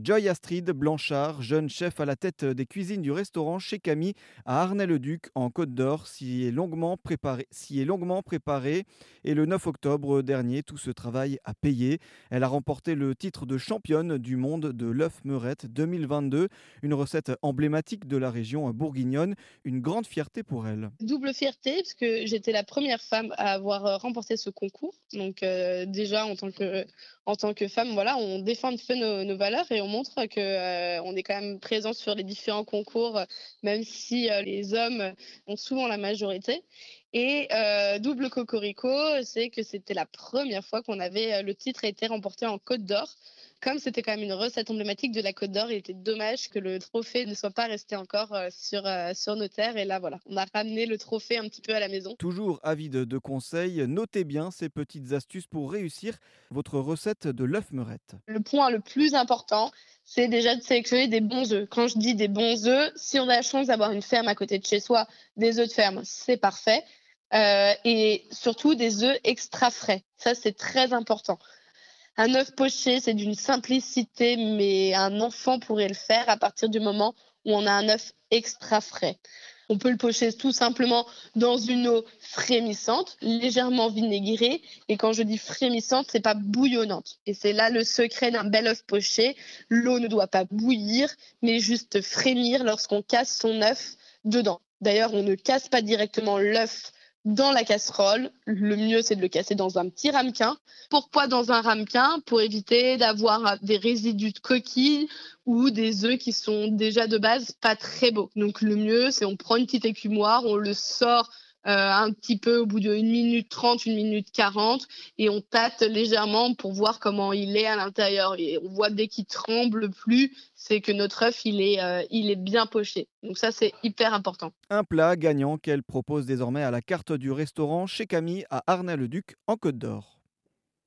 Joy Astrid Blanchard, jeune chef à la tête des cuisines du restaurant chez Camille à Arnay-le-Duc en Côte d'Or, s'y est longuement préparé, et le 9 octobre dernier, tout ce travail a payé. Elle a remporté le titre de championne du monde de l'œuf meurette 2022, une recette emblématique de la région bourguignonne, une grande fierté pour elle. Double fierté parce que j'étais la première femme à avoir remporté ce concours. Donc euh, déjà en tant que femme, voilà, on défend un peu nos, valeurs on montre que euh, on est quand même présent sur les différents concours, même si euh, les hommes ont souvent la majorité. Et euh, double cocorico, c'est que c'était la première fois qu'on avait le titre a été remporté en Côte d'Or comme c'était quand même une recette emblématique de la Côte d'Or, il était dommage que le trophée ne soit pas resté encore euh, sur, euh, sur nos terres. Et là, voilà, on a ramené le trophée un petit peu à la maison. Toujours avide de conseils, notez bien ces petites astuces pour réussir votre recette de l'œuf meurette. Le point le plus important, c'est déjà de sélectionner des bons œufs. Quand je dis des bons œufs, si on a la chance d'avoir une ferme à côté de chez soi, des œufs de ferme, c'est parfait. Euh, et surtout des œufs extra frais. Ça, c'est très important. Un œuf poché, c'est d'une simplicité, mais un enfant pourrait le faire à partir du moment où on a un œuf extra frais. On peut le pocher tout simplement dans une eau frémissante, légèrement vinaigrée. Et quand je dis frémissante, c'est pas bouillonnante. Et c'est là le secret d'un bel œuf poché. L'eau ne doit pas bouillir, mais juste frémir lorsqu'on casse son œuf dedans. D'ailleurs, on ne casse pas directement l'œuf dans la casserole. Le mieux, c'est de le casser dans un petit ramequin. Pourquoi dans un ramequin? Pour éviter d'avoir des résidus de coquilles ou des œufs qui sont déjà de base pas très beaux. Donc le mieux, c'est on prend une petite écumoire, on le sort un petit peu au bout d'une minute 30, une minute 40 et on tâte légèrement pour voir comment il est à l'intérieur. Et on voit dès qu'il tremble plus, c'est que notre œuf, il est, euh, il est bien poché. Donc ça, c'est hyper important. Un plat gagnant qu'elle propose désormais à la carte du restaurant chez Camille à Arnay-le-Duc en Côte d'Or.